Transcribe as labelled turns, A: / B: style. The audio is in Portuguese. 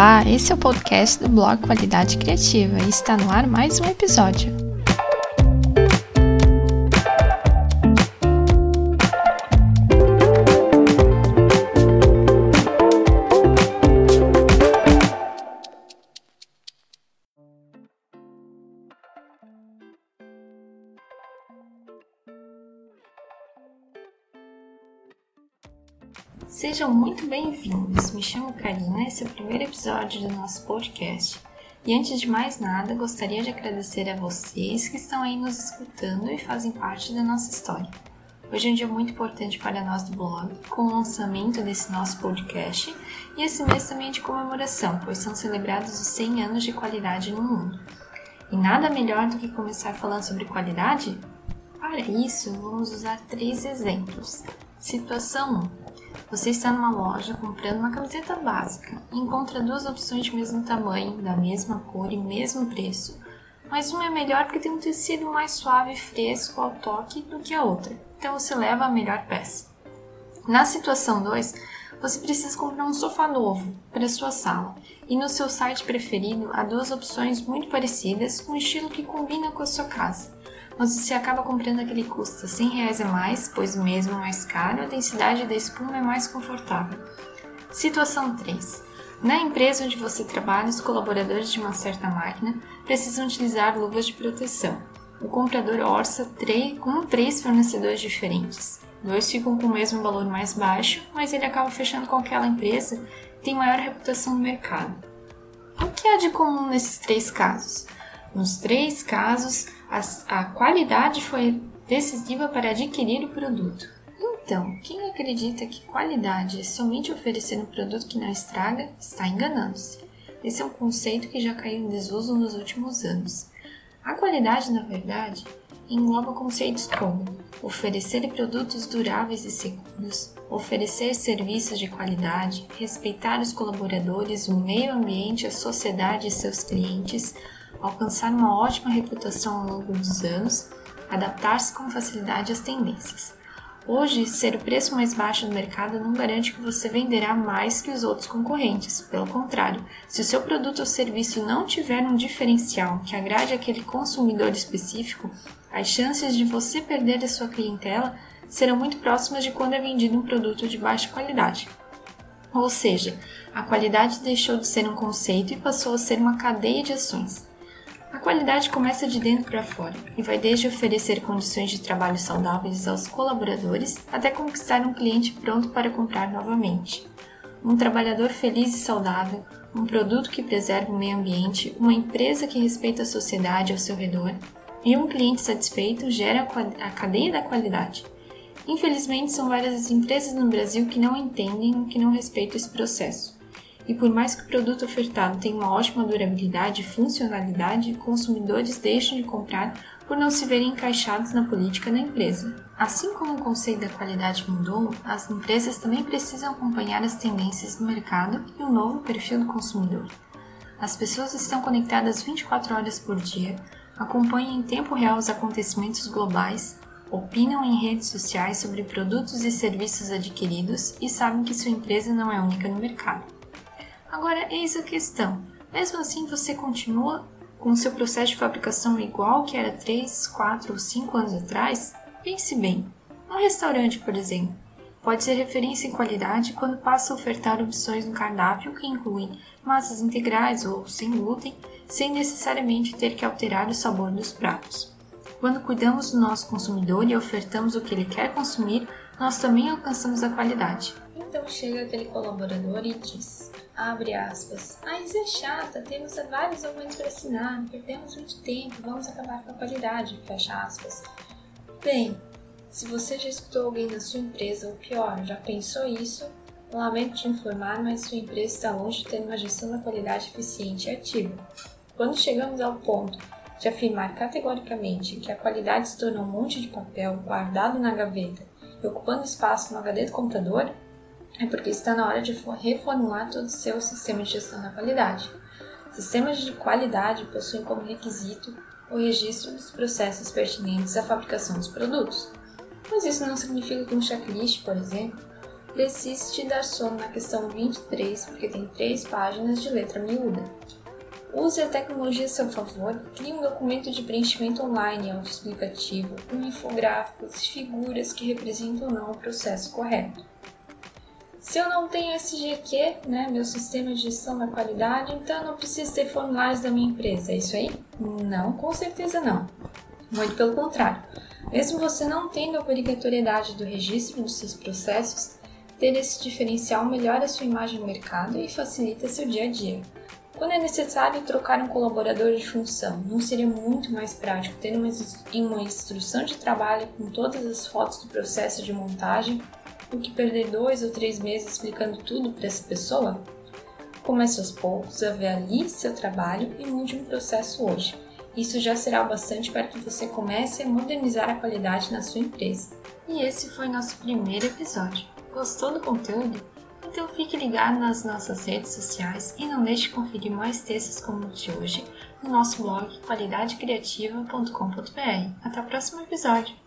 A: Olá, esse é o podcast do blog Qualidade Criativa e está no ar mais um episódio. Sejam muito bem-vindos. Me chamo Karina, esse é o primeiro episódio do nosso podcast. E antes de mais nada, gostaria de agradecer a vocês que estão aí nos escutando e fazem parte da nossa história. Hoje é um dia muito importante para nós do blog, com o lançamento desse nosso podcast e esse mês também é de comemoração, pois são celebrados os 100 anos de qualidade no mundo. E nada melhor do que começar falando sobre qualidade? Para isso, vamos usar três exemplos. Situação 1. Você está numa loja comprando uma camiseta básica e encontra duas opções de mesmo tamanho, da mesma cor e mesmo preço, mas uma é melhor porque tem um tecido mais suave e fresco ao toque do que a outra, então você leva a melhor peça. Na situação 2, você precisa comprar um sofá novo para sua sala. E no seu site preferido há duas opções muito parecidas com um estilo que combina com a sua casa mas você acaba comprando aquele que custa 100 reais a mais, pois mesmo mais caro, a densidade da espuma é mais confortável. Situação 3. Na empresa onde você trabalha, os colaboradores de uma certa máquina precisam utilizar luvas de proteção. O comprador orça com três fornecedores diferentes. Dois ficam com o mesmo valor mais baixo, mas ele acaba fechando com aquela empresa que tem maior reputação no mercado. O que há de comum nesses três casos? Nos três casos, a, a qualidade foi decisiva para adquirir o produto. Então, quem acredita que qualidade é somente oferecer um produto que não estraga, está enganando-se. Esse é um conceito que já caiu em desuso nos últimos anos. A qualidade, na verdade, engloba conceitos como oferecer produtos duráveis e seguros, oferecer serviços de qualidade, respeitar os colaboradores, o meio ambiente, a sociedade e seus clientes, alcançar uma ótima reputação ao longo dos anos, adaptar-se com facilidade às tendências. Hoje, ser o preço mais baixo do mercado não garante que você venderá mais que os outros concorrentes. Pelo contrário, se o seu produto ou serviço não tiver um diferencial que agrade aquele consumidor específico, as chances de você perder a sua clientela serão muito próximas de quando é vendido um produto de baixa qualidade. Ou seja, a qualidade deixou de ser um conceito e passou a ser uma cadeia de ações. A qualidade começa de dentro para fora e vai desde oferecer condições de trabalho saudáveis aos colaboradores até conquistar um cliente pronto para comprar novamente. Um trabalhador feliz e saudável, um produto que preserva o meio ambiente, uma empresa que respeita a sociedade ao seu redor e um cliente satisfeito gera a cadeia da qualidade. Infelizmente, são várias as empresas no Brasil que não entendem ou que não respeitam esse processo. E por mais que o produto ofertado tenha uma ótima durabilidade e funcionalidade, consumidores deixam de comprar por não se verem encaixados na política da empresa. Assim como o conceito da qualidade mudou, as empresas também precisam acompanhar as tendências do mercado e o novo perfil do consumidor. As pessoas estão conectadas 24 horas por dia, acompanham em tempo real os acontecimentos globais, opinam em redes sociais sobre produtos e serviços adquiridos e sabem que sua empresa não é única no mercado. Agora, eis a questão: mesmo assim, você continua com seu processo de fabricação igual que era 3, 4 ou 5 anos atrás? Pense bem: um restaurante, por exemplo, pode ser referência em qualidade quando passa a ofertar opções no cardápio que incluem massas integrais ou sem glúten, sem necessariamente ter que alterar o sabor dos pratos. Quando cuidamos do nosso consumidor e ofertamos o que ele quer consumir, nós também alcançamos a qualidade. Então chega aquele colaborador e diz: abre aspas. Ah, isso é chata, temos vários documentos para assinar, perdemos muito tempo, vamos acabar com a qualidade, fecha aspas. Bem, se você já escutou alguém da sua empresa, ou pior, já pensou isso, lamento te informar, mas sua empresa está longe de ter uma gestão da qualidade eficiente e ativa. Quando chegamos ao ponto de afirmar categoricamente que a qualidade se tornou um monte de papel guardado na gaveta e ocupando espaço no HD do computador, é porque está na hora de reformular todo o seu sistema de gestão da qualidade. Sistemas de qualidade possuem como requisito o registro dos processos pertinentes à fabricação dos produtos. Mas isso não significa que um checklist, por exemplo, precise te dar sono na questão 23, porque tem três páginas de letra miúda. Use a tecnologia a seu favor e crie um documento de preenchimento online autoexplicativo com infográficos e figuras que representam ou não o processo correto. Se eu não tenho SGQ, né, meu sistema de gestão da qualidade, então eu não preciso ter formulários da minha empresa, é isso aí? Não, com certeza não. Muito pelo contrário. Mesmo você não tendo a obrigatoriedade do registro dos seus processos, ter esse diferencial melhora sua imagem no mercado e facilita seu dia a dia. Quando é necessário trocar um colaborador de função, não seria muito mais prático ter uma, uma instrução de trabalho com todas as fotos do processo de montagem do que perder dois ou três meses explicando tudo para essa pessoa? Comece aos poucos, avalie seu trabalho e mude um processo hoje. Isso já será o bastante para que você comece a modernizar a qualidade na sua empresa. E esse foi nosso primeiro episódio. Gostou do conteúdo? Então fique ligado nas nossas redes sociais e não deixe de conferir mais textos como o de hoje no nosso blog qualidadecriativa.com.br. Até o próximo episódio!